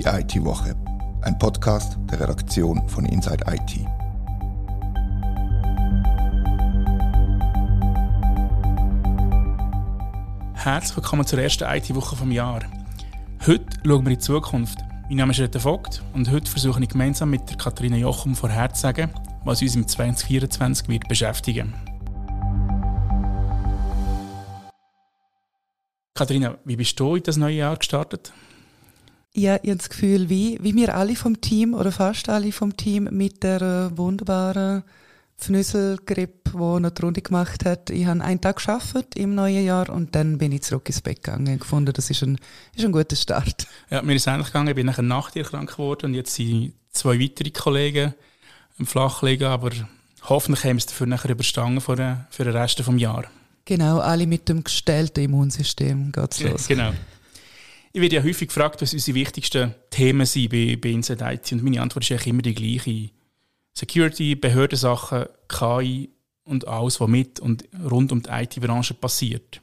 Die IT-Woche, ein Podcast der Redaktion von Inside IT. Herzlich willkommen zur ersten IT-Woche vom Jahr. Heute schauen wir in die Zukunft. Mein Name ist Rita Vogt und heute versuche ich gemeinsam mit der Katharina Jochum vorherzusagen, was uns im 2024 wird beschäftigen. Katharina, wie bist du in das neue Jahr gestartet? Ja, ich habe das Gefühl, wie, wie wir alle vom Team oder fast alle vom Team mit der äh, wunderbaren Pfnüsselgrippe, die noch die Runde gemacht hat. Ich habe einen Tag geschafft im neuen Jahr und dann bin ich zurück ins Bett gegangen und gefunden, das ist ein, ist ein guter Start. Ja, mir ist ähnlich gegangen. Ich bin nachher Nacht krank geworden und jetzt sind zwei weitere Kollegen im Flachlegen, aber hoffentlich haben wir es dafür nachher überstanden für den, für den Rest des Jahres. Genau, alle mit dem gestellten Immunsystem geht's los. Genau. Ich werde ja häufig gefragt, was unsere wichtigsten Themen sind bei, bei Inside IT und meine Antwort ist eigentlich immer die gleiche. Security, Behördensachen, KI und alles, was mit und rund um die IT-Branche passiert.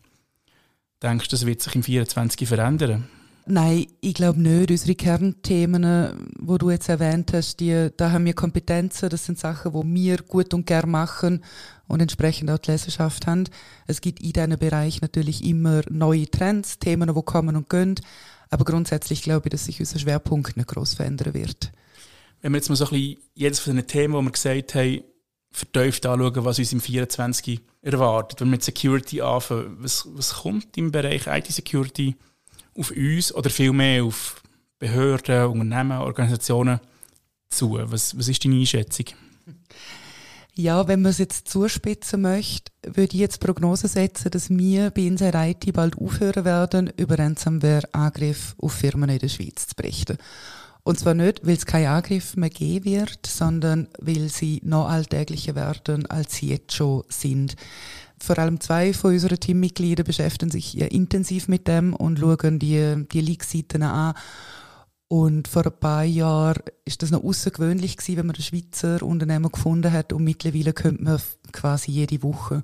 Denkst du, das wird sich im 24 verändern? Nein, ich glaube nicht. Unsere Kernthemen, wo du jetzt erwähnt hast, die, da haben wir Kompetenzen. Das sind Sachen, wo wir gut und gern machen und entsprechend auch die Leserschaft haben. Es gibt in diesem Bereich natürlich immer neue Trends, Themen, die kommen und gehen. Aber grundsätzlich glaube ich, dass sich unser Schwerpunkt nicht gross verändern wird. Wenn wir jetzt mal so ein bisschen jedes von den Themen, die wir gesagt haben, vertieft anschauen, was uns im 24 erwartet. Wenn wir mit Security anfangen, was, was kommt im Bereich IT-Security auf uns oder vielmehr auf Behörden, Unternehmen, Organisationen zu? Was, was ist deine Einschätzung? Ja, wenn man es jetzt zuspitzen möchte, würde ich jetzt Prognose setzen, dass wir bei Inside IT bald aufhören werden, über Ransomware-Angriff auf Firmen in der Schweiz zu berichten. Und zwar nicht, weil es keinen Angriff mehr geben wird, sondern weil sie noch alltäglicher werden, als sie jetzt schon sind. Vor allem zwei von unseren Teammitgliedern beschäftigen sich intensiv mit dem und schauen die, die Leak-Seiten an. Und vor ein paar Jahren ist das noch außergewöhnlich gewesen, wenn man einen Schweizer Unternehmer gefunden hat und mittlerweile könnte man quasi jede Woche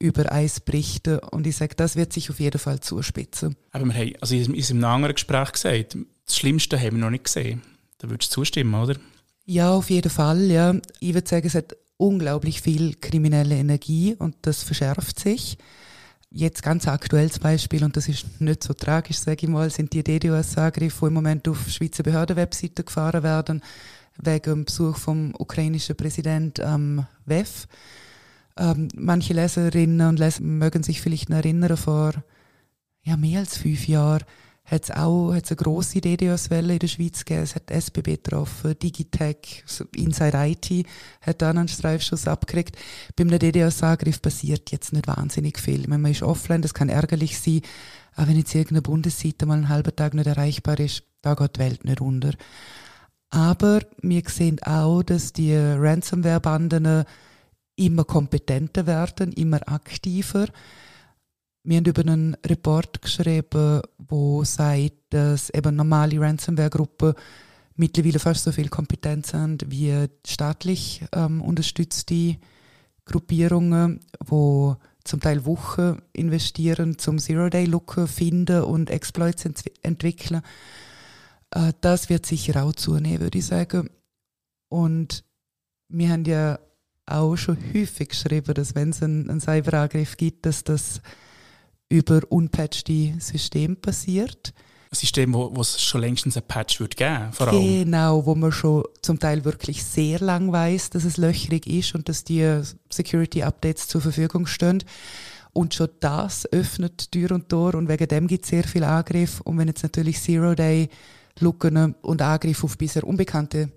über Eis berichten und ich sage, das wird sich auf jeden Fall zuspitzen. Aber wir haben, also in einem anderen Gespräch gesagt, das Schlimmste haben wir noch nicht gesehen. Da würdest du zustimmen, oder? Ja, auf jeden Fall. Ja. Ich würde sagen, es hat unglaublich viel kriminelle Energie und das verschärft sich. Jetzt ganz aktuelles Beispiel, und das ist nicht so tragisch, sage ich mal, sind die DDoS-Angriffe, die im Moment auf Schweizer Behördenwebseiten gefahren werden, wegen dem Besuch vom ukrainischen Präsidenten am WEF. Ähm, manche Leserinnen und Leser mögen sich vielleicht erinnern, vor ja, mehr als fünf Jahren hat es auch hat's eine grosse DDoS-Welle in der Schweiz gegeben. Es hat SBB getroffen, Digitech, Inside IT hat dann einen Streifschuss abgekriegt. Beim DDoS-Angriff passiert jetzt nicht wahnsinnig viel. Wenn man ist offline, das kann ärgerlich sein. Aber wenn jetzt irgendeine Bundesseite mal einen halben Tag nicht erreichbar ist, da geht die Welt nicht unter. Aber wir sehen auch, dass die Ransomware-Banden immer kompetenter werden, immer aktiver. Wir haben über einen Report geschrieben, wo sagt, dass eben normale Ransomware-Gruppen mittlerweile fast so viel Kompetenz haben wie staatlich ähm, unterstützte Gruppierungen, wo zum Teil Wochen investieren, zum Zero-Day-Looker finden und Exploits ent entwickeln. Äh, das wird sicher auch zunehmen, würde ich sagen. Und wir haben ja auch schon häufig geschrieben, dass wenn es einen, einen Cyberangriff gibt, dass das über unpatchte Systeme passiert. Ein System, wo, wo es schon längstens ein Patch wird geben, vor allem. Genau, wo man schon zum Teil wirklich sehr lang weiß, dass es löchrig ist und dass die Security-Updates zur Verfügung stehen. Und schon das öffnet Tür und Tor und wegen dem gibt es sehr viel Angriff. Und wenn jetzt natürlich Zero-Day, Lücken und Angriff auf bisher unbekannte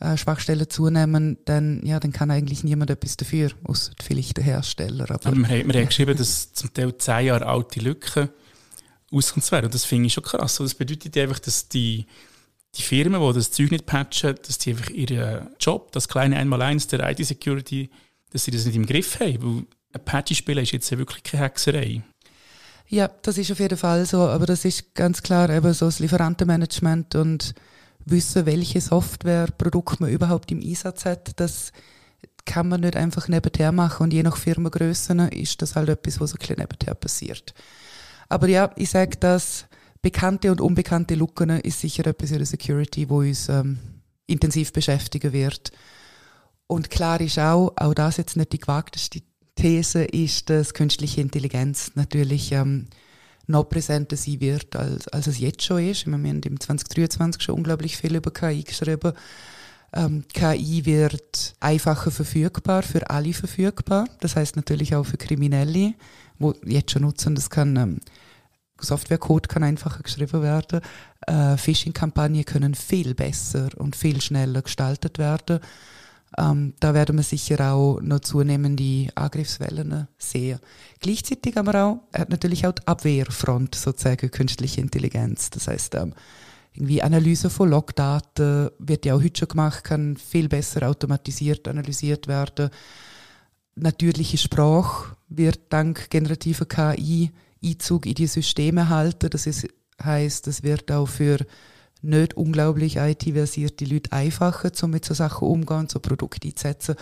äh, Schwachstellen zunehmen, dann, ja, dann kann eigentlich niemand etwas dafür, außer vielleicht der Hersteller. Aber, aber wir, haben, wir haben geschrieben, dass zum Teil zehn Jahre alte Lücken auskommen werden. Und das finde ich schon krass. das bedeutet einfach, dass die, die Firmen, die das Zeug nicht patchen, dass die einfach ihren Job, das kleine Einmaleins der IT-Security, dass sie das nicht im Griff haben. Weil ein Patch spielen ist jetzt wirklich keine Hexerei. Ja, das ist auf jeden Fall so, aber das ist ganz klar eben so das Lieferantenmanagement und wissen, welche Softwareprodukte man überhaupt im Einsatz hat. Das kann man nicht einfach nebenher machen und je nach Firmengröße ist das halt etwas, was so ein bisschen nebenher passiert. Aber ja, ich sage das, bekannte und unbekannte Lücken ist sicher etwas in der Security, wo uns ähm, intensiv beschäftigen wird. Und klar ist auch, auch das jetzt nicht die gewagteste These, ist, dass künstliche Intelligenz natürlich ähm, noch präsenter sein wird, als, als es jetzt schon ist. Wir haben im 2023 schon unglaublich viel über KI geschrieben. Ähm, KI wird einfacher verfügbar, für alle verfügbar. Das heißt natürlich auch für Kriminelle, wo jetzt schon nutzen. Das kann ähm, Softwarecode kann einfacher geschrieben werden. Äh, Phishing-Kampagnen können viel besser und viel schneller gestaltet werden. Ähm, da werden wir sicher auch noch zunehmende Angriffswellen sehen. Gleichzeitig aber auch, hat natürlich auch die Abwehrfront sozusagen künstliche Intelligenz. Das heißt, ähm, irgendwie Analyse von Logdaten wird ja auch heute schon gemacht, kann viel besser automatisiert analysiert werden. Natürliche Sprache wird dank generativer KI Einzug in die Systeme halten. Das ist, heißt, es wird auch für nicht unglaublich IT-versierte Leute einfacher, um mit so Sachen umzugehen, so Produkte einzusetzen.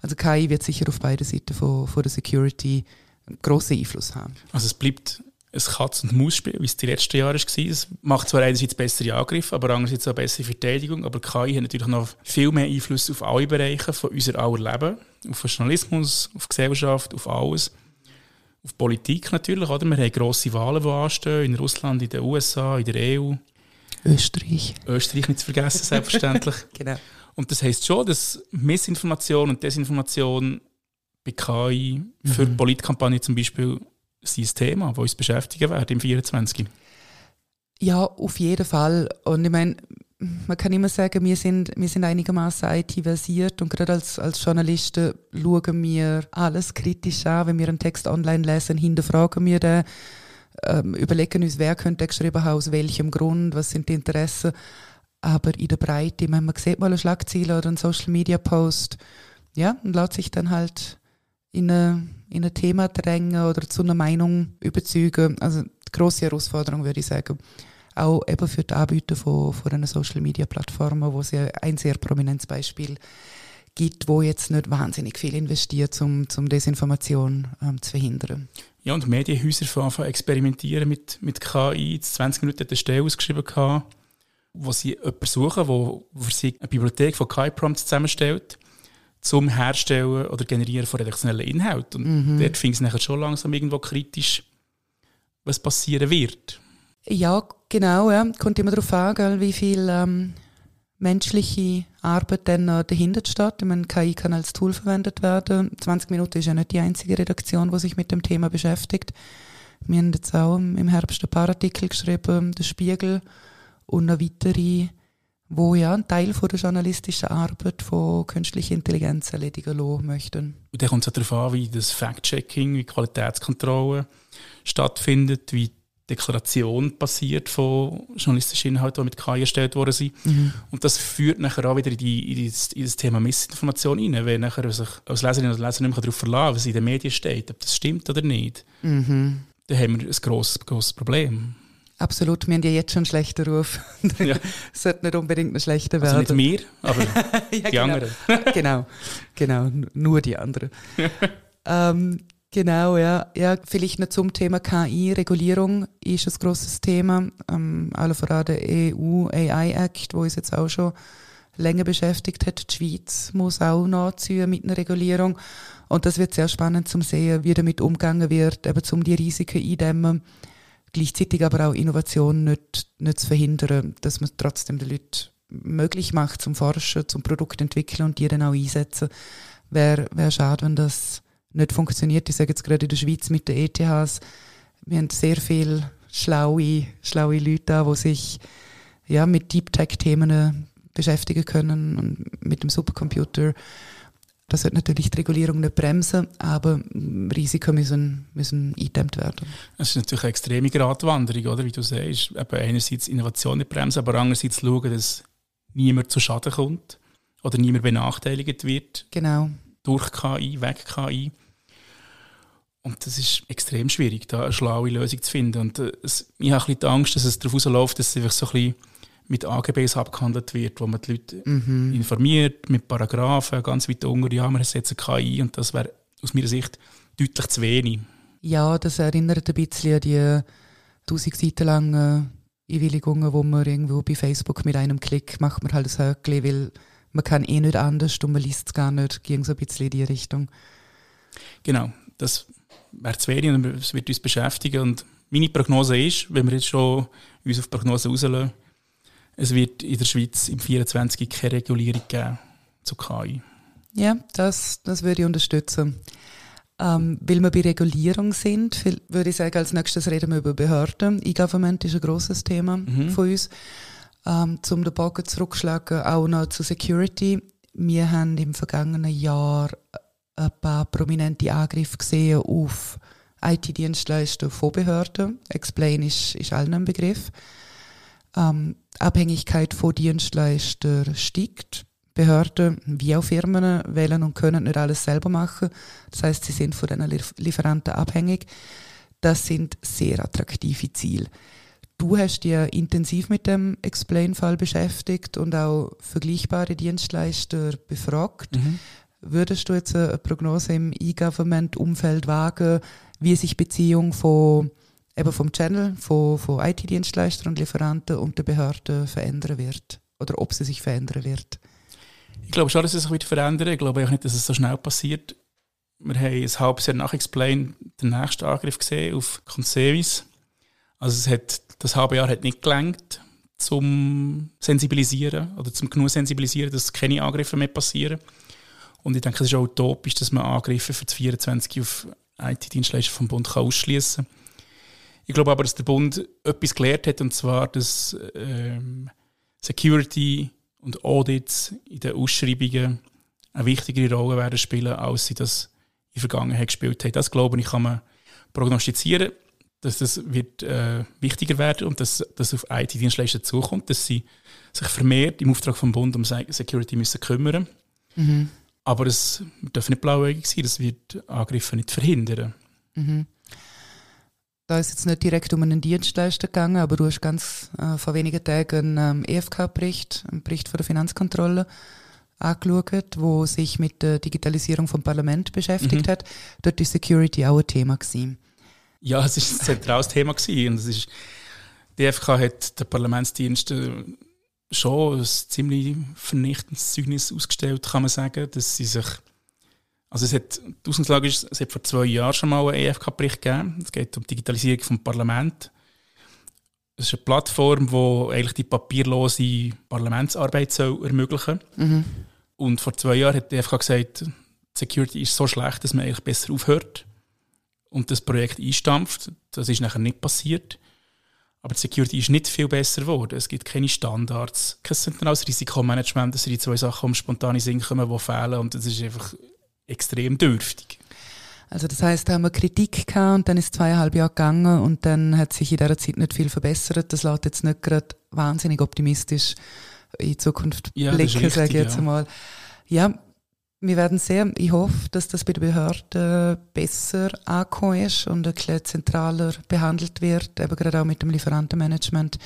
Also KI wird sicher auf beiden Seiten von, von der Security einen grossen Einfluss haben. Also es bleibt ein Katz- und Maus-Spiel, wie es die letzten Jahre war. Es macht zwar einerseits bessere Angriffe, aber andererseits auch bessere Verteidigung. Aber KI hat natürlich noch viel mehr Einfluss auf alle Bereiche von unser Leben. Auf Journalismus, auf Gesellschaft, auf alles. Auf Politik natürlich, oder? Wir haben grosse Wahlen, die anstehen, in Russland, in den USA, in der EU. Österreich. Österreich nicht zu vergessen, selbstverständlich. genau. Und das heisst schon, dass Missinformation und Desinformation bei KI für mhm. Politkampagnen zum Beispiel sind ein Thema, das uns beschäftigen wird im 24. Ja, auf jeden Fall. Und ich meine, man kann immer sagen, wir sind, wir sind einigermaßen IT-versiert und gerade als, als Journalisten schauen wir alles kritisch an. Wenn wir einen Text online lesen, hinterfragen wir den ähm, überlegen uns, wer könnte geschrieben haben, aus welchem Grund, was sind die Interessen. Aber in der Breite, man sieht mal eine Schlagzeile oder einen Social Media Post, ja, und lässt sich dann halt in, eine, in ein Thema drängen oder zu einer Meinung überzeugen. Also grosse Herausforderung, würde ich sagen. Auch eben für die Anbieter von, von einer Social Media Plattformen, wo es ja ein sehr prominentes Beispiel gibt, wo jetzt nicht wahnsinnig viel investiert, um, um Desinformation ähm, zu verhindern. Ja, und Medienhäuser fangen experimentieren mit, mit KI. Jetzt 20 Minuten hat eine Stelle ausgeschrieben, gehabt, wo sie jemanden suchen, der für sie eine Bibliothek von KI-Prompts zusammenstellt, zum Herstellen oder Generieren von redaktionellen Inhalten. Und mhm. dort ich es nachher schon langsam irgendwo kritisch, was passieren wird. Ja, genau. Ja. Kommt immer darauf an, wie viel ähm, menschliche Arbeit dann dahinter steht. Ich meine, KI kann als Tool verwendet werden. 20 Minuten ist ja nicht die einzige Redaktion, die sich mit dem Thema beschäftigt. Wir haben jetzt auch im Herbst ein paar Artikel geschrieben, der Spiegel und noch weitere, wo ja ein Teil von der journalistischen Arbeit von künstlicher Intelligenz erledigen lassen möchten. Und dann kommt es darauf an, wie das Fact-Checking, wie Qualitätskontrolle stattfindet, wie Deklaration passiert von journalistischen Inhalten, die mit KI erstellt worden sind. Mhm. Und das führt nachher auch wieder in, die, in, das, in das Thema Missinformation rein, weil nachher sich als Leserin oder Leser nicht mehr darauf verlassen was in den Medien steht, ob das stimmt oder nicht. Mhm. Dann haben wir ein grosses, grosses Problem. Absolut, wir haben ja jetzt schon einen schlechten Ruf. ja. sollte nicht unbedingt ein schlechter werden. Also nicht wir, aber ja, die genau. anderen. genau, genau, nur die anderen. ähm, Genau, ja. ja. Vielleicht noch zum Thema KI. Regulierung ist ein grosses Thema. Ähm, alle voran der EU AI Act, wo uns jetzt auch schon länger beschäftigt hat. Die Schweiz muss auch nachziehen mit einer Regulierung. Und das wird sehr spannend zu sehen, wie damit umgegangen wird, eben um die Risiken eindämmen. Gleichzeitig aber auch Innovation nicht, nicht zu verhindern, dass man trotzdem den Leuten möglich macht zum Forschen, zum Produkt entwickeln und die dann auch einsetzen. Wäre wär schade, wenn das nicht funktioniert. Ich sage jetzt gerade in der Schweiz mit den ETHs, wir haben sehr viele schlaue, schlaue Leute da, die sich ja, mit Deep Tech-Themen beschäftigen können und mit dem Supercomputer. Das wird natürlich die Regulierung nicht bremsen, aber Risiken müssen, müssen eingedämmt werden. Es ist natürlich eine extreme Gratwanderung, oder? wie du sagst. Eben einerseits Innovation nicht bremsen, aber andererseits schauen, dass niemand zu Schaden kommt oder niemand benachteiligt wird. Genau durch KI, weg KI. Und das ist extrem schwierig, da eine schlaue Lösung zu finden. Und äh, es, ich habe ein bisschen die Angst, dass es darauf rausläuft, dass es einfach so ein bisschen mit AGBs abgehandelt wird, wo man die Leute mhm. informiert, mit Paragraphen, ganz weit unten, ja, wir setzen KI und das wäre aus meiner Sicht deutlich zu wenig. Ja, das erinnert ein bisschen an die 1000 Seiten langen Einwilligungen, wo man irgendwo bei Facebook mit einem Klick macht man halt das Höckli, weil man kann eh nicht anders und man liest es gar nicht, ging so ein bisschen in die Richtung. Genau, das wäre wenig und es wird uns beschäftigen und meine Prognose ist, wenn wir jetzt schon uns auf Prognose rauslassen, es wird in der Schweiz im 24 keine Regulierung geben zu KI. Ja, das, das würde ich unterstützen. Ähm, weil wir bei Regulierung sind, würde ich sagen, als nächstes reden wir über Behörden. E-Government ist ein grosses Thema mhm. von uns. Ähm, zum den Bogen zurückschlagen, auch noch zu Security. Wir haben im vergangenen Jahr ein paar prominente Angriffe gesehen auf IT-Dienstleister von Behörden. Explain ist, ist allen ein Begriff. Ähm, Abhängigkeit von Dienstleistern steigt. Behörden wie auch Firmen wählen und können nicht alles selber machen. Das heißt, sie sind von den Lieferanten abhängig. Das sind sehr attraktive Ziele. Du hast dich intensiv mit dem Explain-Fall beschäftigt und auch vergleichbare Dienstleister befragt. Mhm. Würdest du jetzt eine Prognose im E-Government-Umfeld wagen, wie sich Beziehung von eben vom Channel, von, von IT-Dienstleistern und Lieferanten und der Behörde verändern wird? Oder ob sie sich verändern wird? Ich glaube schon, dass es sich wieder verändert. Ich glaube auch nicht, dass es so schnell passiert. Wir haben ein halbes Jahr nach Explain den nächsten Angriff gesehen auf Concevis. Also es hat, das halbe Jahr hat nicht gelangt zum Sensibilisieren oder zum genug Sensibilisieren, dass keine Angriffe mehr passieren. Und ich denke, es ist auch utopisch, dass man Angriffe für das 24 auf IT-Dienstleister vom Bund ausschließen kann. Ich glaube aber, dass der Bund etwas gelernt hat, und zwar, dass ähm, Security und Audits in den Ausschreibungen eine wichtigere Rolle werden spielen, als sie das in der Vergangenheit gespielt haben. Das glaube ich, kann man prognostizieren, dass das wird äh, wichtiger werden und dass das auf IT-Dienstleister zukommt, dass sie sich vermehrt im Auftrag vom Bund um Security müssen kümmern. Mhm. Aber es darf nicht blauäugig sein, das wird Angriffe nicht verhindern. Mhm. Da ist jetzt nicht direkt um einen Dienstleister gegangen, aber du hast ganz äh, vor wenigen Tagen einen ähm, EFK-Bericht, einen Bericht von der Finanzkontrolle angeschaut, wo sich mit der Digitalisierung vom Parlament beschäftigt mhm. hat. Dort ist Security auch ein Thema gewesen. Ja, es ist ein zentrales Thema gewesen. Und es ist, die EFK hat der Parlamentsdienst schon ein ziemlich vernichtendes Zeugnis ausgestellt, kann man sagen, dass sie sich also es hat, die Ausgangslage ist, es hat vor zwei Jahren schon mal einen EFK-Bericht gegeben. Es geht um die Digitalisierung vom Parlament. Es ist eine Plattform, die eigentlich die papierlose Parlamentsarbeit soll ermöglichen soll. Mhm. Und vor zwei Jahren hat die EFK gesagt, die Security ist so schlecht, dass man eigentlich besser aufhört und das Projekt einstampft. Das ist nachher nicht passiert. Aber die Security ist nicht viel besser geworden. Es gibt keine Standards, kein zentrales Risikomanagement. Das sind die zwei Sachen, um spontane Sinn kommen, die fehlen. Und das ist einfach extrem dürftig. Also das heißt, da haben wir Kritik gehabt und dann ist zweieinhalb Jahre gegangen und dann hat sich in dieser Zeit nicht viel verbessert. Das lässt jetzt nicht gerade wahnsinnig optimistisch in Zukunft ja, blicken, sage ich jetzt ja. einmal. Ja, wir werden sehen. Ich hoffe, dass das bei den Behörden besser angekommen ist und ein bisschen zentraler behandelt wird, eben gerade auch mit dem Lieferantenmanagement.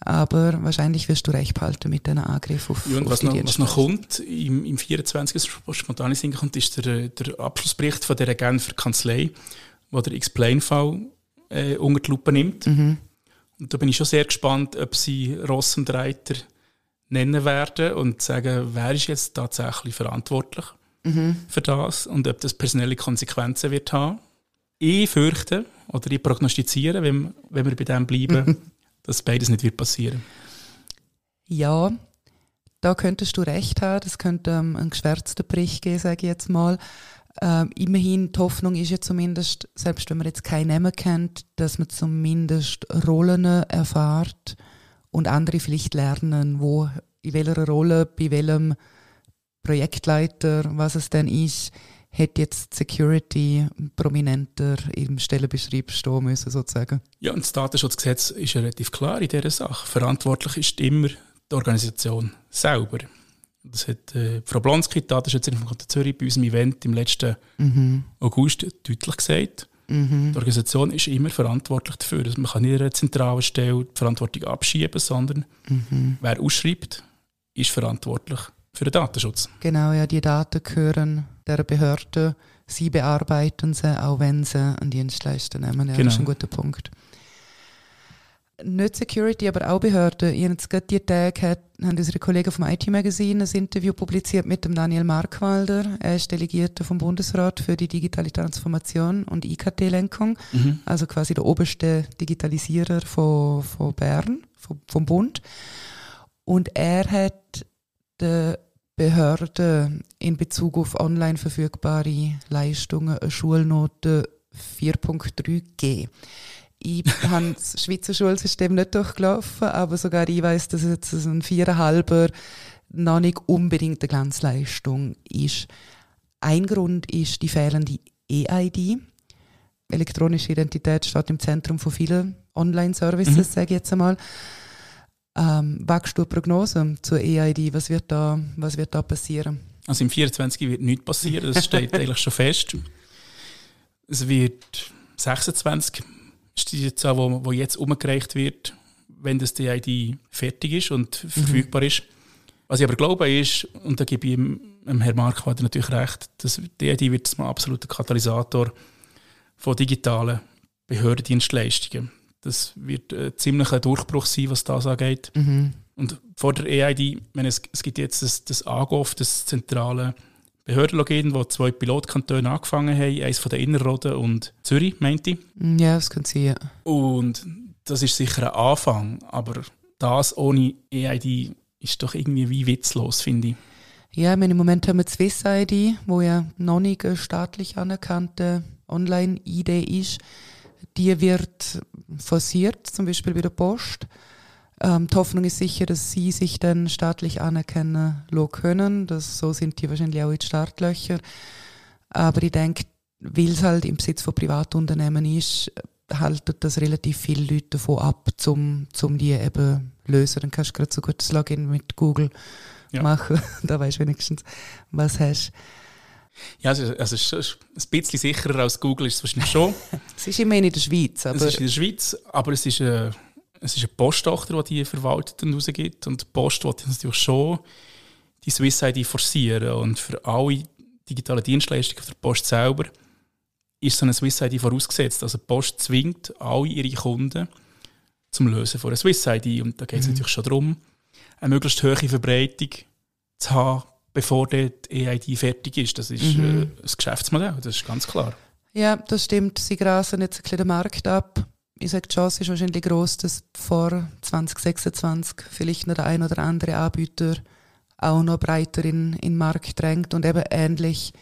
Aber wahrscheinlich wirst du recht behalten mit diesen Angriff auf, ja, und auf was, noch, was noch kommt, im, im 24. spontan Sinn kommt, ist der, der Abschlussbericht von der Genfer Kanzlei, wo der Explain-Fall äh, unter die Lupe nimmt. Mhm. Und da bin ich schon sehr gespannt, ob sie Ross und Reiter nennen werden und sagen, wer ist jetzt tatsächlich verantwortlich mhm. für das und ob das personelle Konsequenzen wird haben. Ich fürchte oder ich prognostiziere, wenn, wenn wir bei dem bleiben, dass beides nicht wird passieren. Ja, da könntest du recht haben. Das könnte ähm, ein geschwärzter Bericht geben, sage ich jetzt mal. Ähm, immerhin, die Hoffnung ist ja zumindest, selbst wenn man jetzt keinen Namen kennt, dass man zumindest Rollen erfahrt und andere vielleicht lernen, wo, in welcher Rolle, bei welchem Projektleiter, was es denn ist, hätte jetzt Security prominenter im Stellenbeschrieb stehen müssen, sozusagen. Ja, und das Datenschutzgesetz ist ja relativ klar in dieser Sache. Verantwortlich ist immer die Organisation selber. Das hat äh, Frau Blonski, die Datenschützerin von Kanton Zürich, bei unserem Event im letzten mhm. August deutlich gesagt. Mhm. Die Organisation ist immer verantwortlich dafür. Also man kann nicht einer zentralen Stelle die Verantwortung abschieben, sondern mhm. wer ausschreibt, ist verantwortlich für den Datenschutz. Genau, ja, die Daten gehören der Behörde. Sie bearbeiten sie, auch wenn sie einen Dienstleister nehmen. Ja, genau. Das ist ein guter Punkt. Nicht Security, aber auch Behörden. Ich habe jetzt gerade die Tage hat, haben unsere Kollegen vom IT-Magazin ein Interview publiziert mit dem Daniel Markwalder. Er ist Delegierter vom Bundesrat für die digitale Transformation und IKT-Lenkung. Mhm. Also quasi der oberste Digitalisierer von, von Bern, vom, vom Bund. Und er hat der Behörde in Bezug auf online verfügbare Leistungen eine Schulnote 4.3 gegeben. Ich habe das Schweizer Schulsystem nicht durchgelaufen, aber sogar ich weiß, dass es jetzt ein viereinhalber noch nicht unbedingt eine Glanzleistung ist. Ein Grund ist die fehlende EID. Elektronische Identität steht im Zentrum von vielen Online-Services, mhm. sage ich jetzt einmal. Ähm, wagst du eine Prognose zur EID? Was wird da, was wird da passieren? Also im 24 wird nichts passieren, das steht eigentlich schon fest. Es wird 26 ist die Zahl, wo, wo jetzt umgereicht wird, wenn das DID fertig ist und mhm. verfügbar ist. Was ich aber glaube ist, und da gebe ich dem, dem Herrn Marquardt natürlich recht, dass DID wird ein absoluter Katalysator von digitalen Behördendienstleistungen. Das wird ein ziemlicher Durchbruch sein, was das angeht. Mhm. Und vor der EID, wenn es, es gibt jetzt das, das AGOF, das zentrale Behördenlogin, wo zwei Pilotkantone angefangen haben, eins von der Innerrhoden und Zürich, meinte ich. Mm, ja, das kann sein. Und das ist sicher ein Anfang, aber das ohne EID ist doch irgendwie wie witzlos, finde ich. Ja, meine, im Moment haben wir Swiss ID, wo ja noch nicht staatlich anerkannte Online-ID ist. Die wird forciert, zum Beispiel bei der Post. Ähm, die Hoffnung ist sicher, dass sie sich dann staatlich anerkennen können. Das, so sind die wahrscheinlich auch in die Startlöcher. Aber ich denke, weil es halt im Besitz von Privatunternehmen ist, halten das relativ viele Leute davon ab, um zum die eben lösen. Dann kannst du gerade so gut das Login mit Google ja. machen. da weißt du wenigstens, was hast. Ja, also, also ein bisschen sicherer als Google ist es wahrscheinlich schon. es ist immerhin in der Schweiz. Aber es ist in der Schweiz, aber es ist äh, es ist eine Posttochter, die die verwaltet und rausgibt. Und die Post will natürlich schon die Swiss ID forcieren. Und für alle digitalen Dienstleistungen der Post selber ist so eine Swiss ID vorausgesetzt. Also die Post zwingt alle ihre Kunden zum Lösen von einer Swiss ID. Und da geht es mhm. natürlich schon darum, eine möglichst hohe Verbreitung zu haben, bevor die EID fertig ist. Das ist mhm. äh, das Geschäftsmodell, das ist ganz klar. Ja, das stimmt. Sie grasen jetzt ein bisschen den Markt ab ich sage, die Chance ist wahrscheinlich groß, dass vor 2026 vielleicht noch der ein oder andere Anbieter auch noch breiter in, in den Markt drängt und eben ähnlich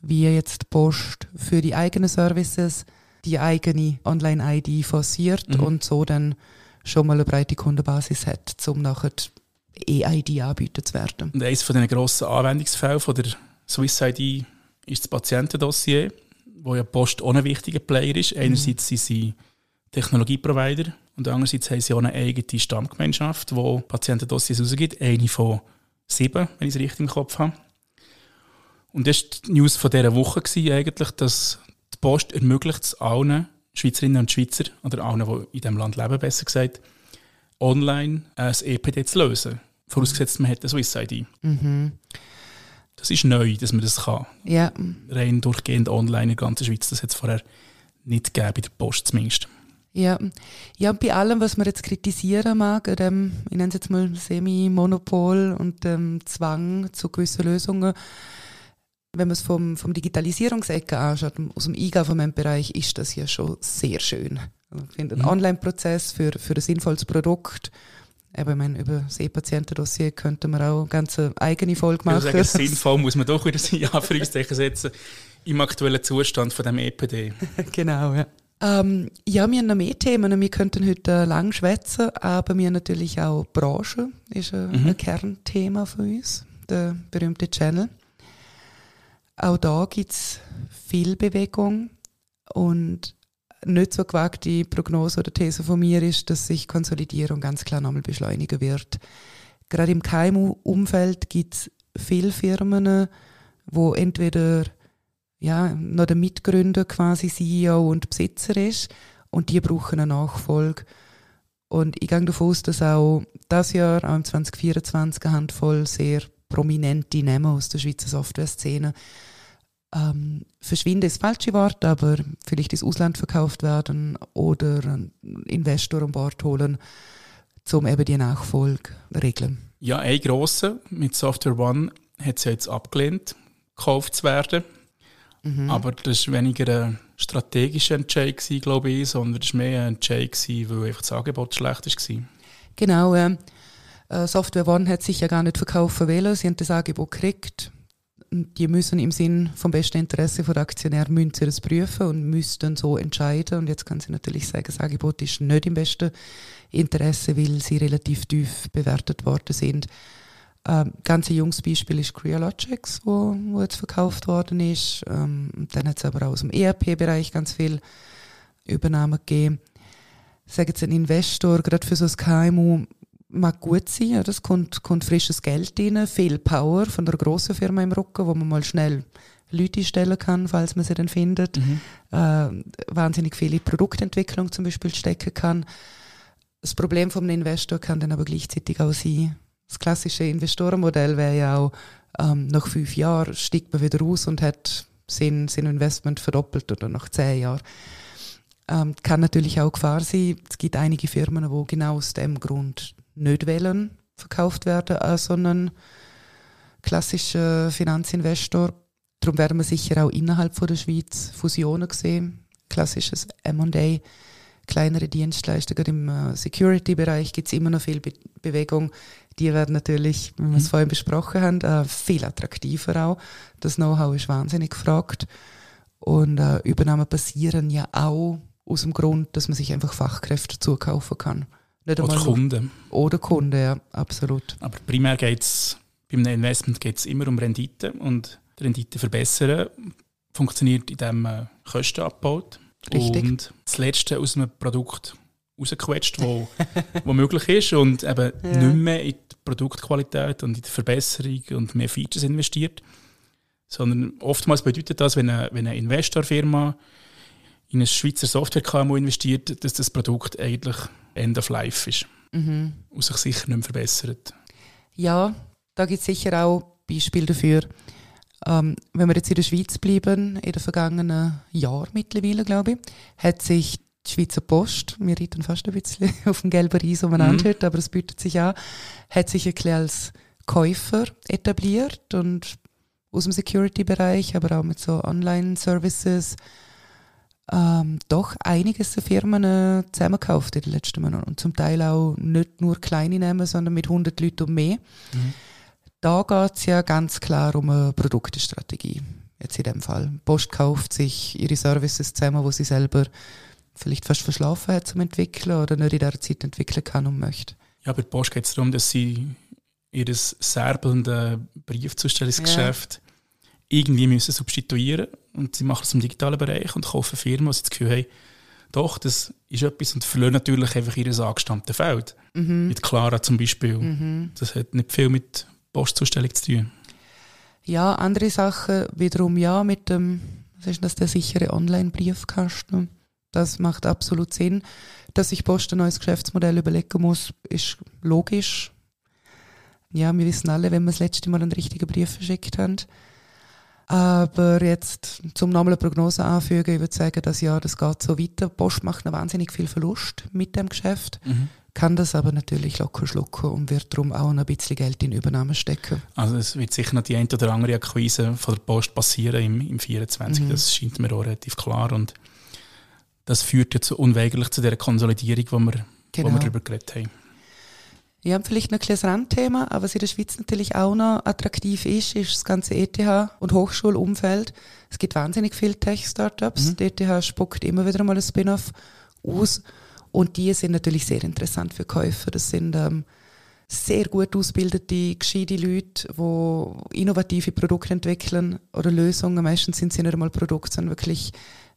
wie jetzt Post für die eigenen Services die eigene Online-ID forciert mhm. und so dann schon mal eine breite Kundenbasis hat, um nachher E-ID anbieten zu werden. Und eines von den grossen Anwendungsfällen von der Swiss ID ist das Patientendossier, wo ja Post auch ein wichtiger Player ist. Mhm. Einerseits sind sie Technologieprovider und andererseits haben sie auch eine eigene Stammgemeinschaft, die Patientendossiers rausgibt. Eine von sieben, wenn ich es richtig im Kopf habe. Und das war die News von dieser Woche, eigentlich, dass die Post ermöglicht es allen Schweizerinnen und Schweizer, oder allen, die in diesem Land leben, besser gesagt, online ein EPD zu lösen. Vorausgesetzt, man hat eine Swiss ID. Mhm. Das ist neu, dass man das kann. Ja. Rein durchgehend online in der ganzen Schweiz. Das hat es vorher nicht gegeben, bei der Post zumindest. Ja. ja, und bei allem, was man jetzt kritisieren mag, dem, ich nenne es jetzt mal Semi-Monopol und dem Zwang zu gewissen Lösungen, wenn man es vom, vom Digitalisierungsecke anschaut, aus dem E-Government-Bereich, ist das ja schon sehr schön. Also ich finde, ein mhm. Online-Prozess für, für ein sinnvolles Produkt, Eben, ich meine, über das E-Patientendossier könnte man auch eine ganz eigene Folge machen. Ich sagen, sinnvoll muss man doch wieder ein Anführungszeichen setzen im aktuellen Zustand von dem EPD. genau, ja. Ähm, ja, wir haben noch mehr Themen. Wir könnten heute lang schwätzen, aber wir natürlich auch Branche, ist ein, mhm. ein Kernthema für uns, der berühmte Channel. Auch da gibt es viel Bewegung und nicht so gewagte Prognose oder These von mir ist, dass sich Konsolidierung ganz klar nochmal beschleunigen wird. Gerade im KMU-Umfeld gibt es viele Firmen, wo entweder ja, noch der Mitgründer quasi CEO und Besitzer ist und die brauchen eine Nachfolge. Und ich gehe davon aus, dass auch das Jahr, auch im 2024, eine Handvoll sehr prominente Namen aus der Schweizer Software-Szene ähm, verschwinde ist das falsche Wort, aber vielleicht ins Ausland verkauft werden oder einen Investor an Bord holen, um eben die Nachfolge regeln. Ja, ein grosser mit Software One hat es ja jetzt abgelehnt, gekauft zu werden. Mhm. Aber das war weniger ein strategischer Entscheid, gewesen, glaube ich, sondern es war mehr ein Entscheid, gewesen, weil einfach das Angebot schlecht war. Genau, äh, Software One hat sich ja gar nicht verkaufen wollen, sie haben das Angebot gekriegt. Die müssen im Sinn vom besten Interesse der Aktionär müssen sie das prüfen und müssten so entscheiden. Und jetzt kann sie natürlich sagen, das Angebot ist nicht im besten Interesse, weil sie relativ tief bewertet worden sind. Ähm, ganz ein junges Beispiel ist Creologics, wo, wo jetzt verkauft worden ist. Ähm, dann hat es aber auch aus dem ERP-Bereich ganz viel Übernahmen gegeben. Sagen Sie, ein Investor, gerade für so ein KMU, mag gut sein. Ja, das kommt, kommt frisches Geld rein, viel Power von einer grossen Firma im Rücken, wo man mal schnell Leute stellen kann, falls man sie dann findet. Mhm. Äh, wahnsinnig viele Produktentwicklung zum Beispiel stecken kann. Das Problem vom Investor kann dann aber gleichzeitig auch sein, das klassische Investorenmodell wäre ja auch, ähm, nach fünf Jahren steigt man wieder raus und hat sein, sein Investment verdoppelt oder nach zehn Jahren. Ähm, kann natürlich auch Gefahr sein. Es gibt einige Firmen, die genau aus dem Grund nicht wählen, verkauft werden an so einen klassischen Finanzinvestor. Darum werden wir sicher auch innerhalb von der Schweiz Fusionen sehen. Klassisches M&A, kleinere Dienstleister, gerade im äh, Security-Bereich gibt es immer noch viel Be Bewegung die werden natürlich, wie wir es mhm. vorhin besprochen haben, äh, viel attraktiver auch. Das Know-how ist wahnsinnig gefragt. Und äh, Übernahmen passieren ja auch aus dem Grund, dass man sich einfach Fachkräfte zukaufen kann. Nicht oder Kunden. Oder Kunden, ja, absolut. Aber primär geht es, beim Investment geht es immer um Rendite und die Rendite verbessern funktioniert, indem man Kosten abbaut. Richtig. Und das Letzte aus einem Produkt rausgequetscht, wo, wo möglich ist und eben ja. nicht mehr in die Produktqualität und in die Verbesserung und mehr Features investiert. Sondern oftmals bedeutet das, wenn eine, wenn eine Investorfirma in eine Schweizer Software-KMU investiert, dass das Produkt eigentlich End of Life ist mhm. und sich sicher nicht mehr verbessert. Ja, da gibt es sicher auch Beispiele dafür. Ähm, wenn wir jetzt in der Schweiz bleiben, in den vergangenen Jahren mittlerweile, glaube ich, hat sich die Schweizer Post, wir reiten fast ein bisschen auf dem gelben Reis umeinander mhm. heute, aber es bietet sich an, hat sich ein als Käufer etabliert und aus dem Security-Bereich, aber auch mit so Online-Services ähm, doch einiges der Firmen äh, zusammengekauft in den letzten Monaten und zum Teil auch nicht nur kleine Namen, sondern mit 100 Leuten und mehr. Mhm. Da geht es ja ganz klar um eine Produktstrategie. Jetzt in dem Fall. Post kauft sich ihre Services zusammen, wo sie selber vielleicht fast verschlafen hat zum Entwickeln oder nicht in der Zeit entwickeln kann und möchte. Ja, bei der Post geht es darum, dass sie ihr serbelnde Briefzustellungsgeschäft ja. irgendwie müssen substituieren und sie machen es im digitalen Bereich und kaufen Firmen, die sie das Gefühl haben, doch, das ist etwas und verlieren natürlich einfach ihr angestammtes Feld. Mhm. Mit Clara zum Beispiel. Mhm. Das hat nicht viel mit Postzustellung zu tun. Ja, andere Sachen wiederum ja mit dem, was ist das, der sichere Online-Briefkasten. Das macht absolut Sinn. Dass sich Post ein neues Geschäftsmodell überlegen muss, ist logisch. Ja, wir wissen alle, wenn wir das letzte Mal einen richtigen Brief verschickt haben. Aber jetzt zum nochmal Prognose anfügen, ich würde sagen, das Jahr, das geht so weiter. Post macht noch wahnsinnig viel Verlust mit dem Geschäft, mhm. kann das aber natürlich locker schlucken und wird darum auch noch ein bisschen Geld in Übernahmen stecken. Also es wird sicher noch die ein oder andere Akquise von der Post passieren im, im 24, mhm. das scheint mir auch relativ klar und das führt ja zu, unweigerlich zu der Konsolidierung, wo wir, genau. wo wir darüber geredet haben. Ja, vielleicht noch ein kleines Randthema, aber was in der Schweiz natürlich auch noch attraktiv ist, ist das ganze ETH- und Hochschulumfeld. Es gibt wahnsinnig viele Tech-Startups. Mhm. Die ETH spuckt immer wieder mal ein Spin-off aus und die sind natürlich sehr interessant für Käufer. Das sind ähm, sehr gut ausgebildete, gescheite Leute, die innovative Produkte entwickeln oder Lösungen. Meistens sind sie nicht einmal Produkte, sondern wirklich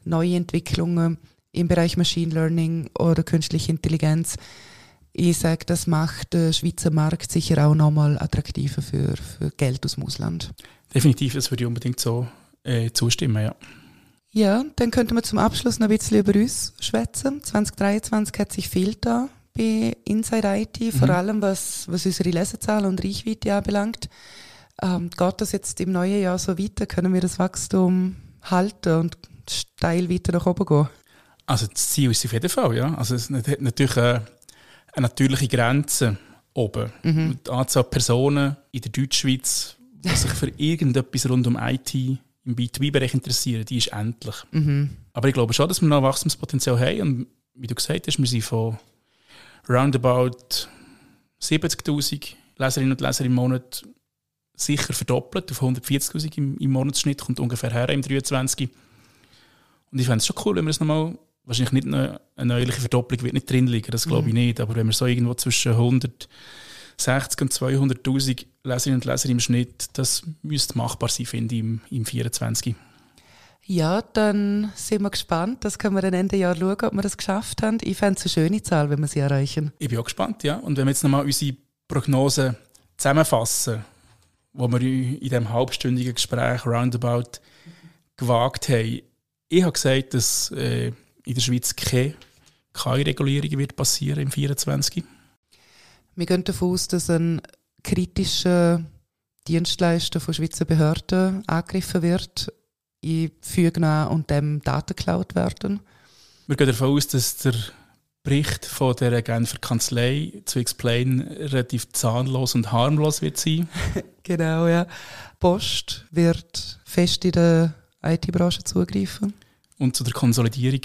neue Entwicklungen im Bereich Machine Learning oder künstliche Intelligenz. Ich sage, das macht den Schweizer Markt sicher auch nochmal attraktiver für, für Geld aus dem Ausland. Definitiv, das würde ich unbedingt so äh, zustimmen, ja. Ja, dann könnten wir zum Abschluss noch ein bisschen über uns schwätzen. 2023 hat sich viel da bei Inside IT, mhm. vor allem was, was unsere Lesezahlen und Reichweite anbelangt. Ähm, geht das jetzt im neuen Jahr so weiter? Können wir das Wachstum halten und steil weiter nach oben gehen? Also das Ziel ist auf jeden Fall, ja. Also es hat natürlich eine, eine natürliche Grenze oben. Mhm. Die Anzahl Personen in der Deutschschweiz, die sich für irgendetwas rund um IT im B2B-Bereich interessieren, die ist endlich. Mhm. Aber ich glaube schon, dass wir noch Wachstumspotenzial haben. Und wie du gesagt hast, wir sind von roundabout 70'000 Leserinnen und Leser im Monat sicher verdoppelt auf 140'000 im, im Monatsschnitt, kommt ungefähr her im 23. Und ich fände es schon cool, wenn wir es nochmal, wahrscheinlich nicht eine, eine neuliche Verdopplung wird nicht drin liegen, das glaube ich mhm. nicht, aber wenn wir so irgendwo zwischen 160 und 200'000 Leserinnen und Leser im Schnitt, das müsste machbar sein, finde ich, im, im 24. Ja, dann sind wir gespannt. Das können wir dann Ende Jahr schauen, ob wir das geschafft haben. Ich fände es eine schöne Zahl, wenn wir sie erreichen. Ich bin auch gespannt, ja. Und wenn wir jetzt nochmal unsere Prognose zusammenfassen, wo wir in diesem halbstündigen Gespräch roundabout gewagt haben. Ich habe gesagt, dass äh, in der Schweiz keine KI-Regulierung wird passieren im 24. Wir gehen davon aus, dass ein kritischer Dienstleister von Schweizer Behörden angegriffen wird, in Fügen und dem Daten geklaut werden. Wir gehen davon aus, dass der Bericht von der Genfer Kanzlei zu Explain relativ zahnlos und harmlos wird sein. genau, ja. Post wird fest in der IT-Branche zugreifen. Und zu der Konsolidierung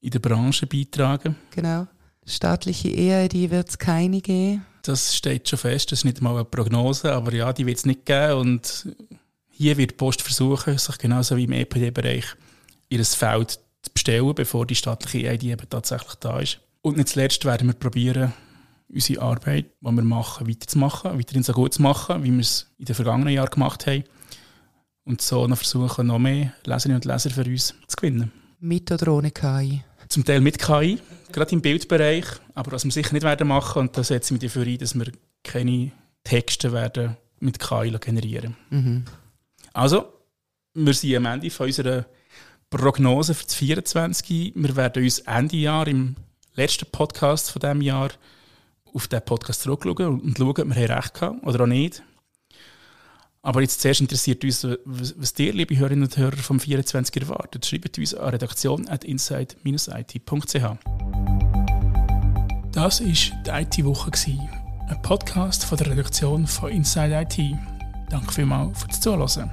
in der Branche beitragen. Genau. Staatliche EID wird es keine geben. Das steht schon fest, das ist nicht mal eine Prognose, aber ja, die wird es nicht geben. Und hier wird die Post versuchen, sich genauso wie im EPD-Bereich ihr Feld zu bestellen, bevor die staatliche EID eben tatsächlich da ist. Und nicht zuletzt werden wir probieren, unsere Arbeit, die wir machen, weiterzumachen, weiterhin so gut zu machen, wie wir es in den vergangenen Jahren gemacht haben. Und so noch versuchen, noch mehr Leserinnen und Leser für uns zu gewinnen. Mit oder ohne KI? Zum Teil mit KI, gerade im Bildbereich. Aber was wir sicher nicht werden machen, und da setzen wir dafür ein, dass wir keine Texte werden mit KI generieren. Mhm. Also, wir sind am Ende von unserer Prognose für das 24. Wir werden uns Ende Jahr im letzten Podcast von diesem Jahr auf diesen Podcast zurückschauen und schauen, ob wir recht gehabt oder auch nicht. Aber jetzt zuerst interessiert uns, was dir, liebe Hörerinnen und Hörer vom 24 erwartet. Schreibt uns an redaktion at inside-it.ch. Das war die IT-Woche, ein Podcast von der Redaktion von Inside IT. Danke vielmals fürs Zuhören.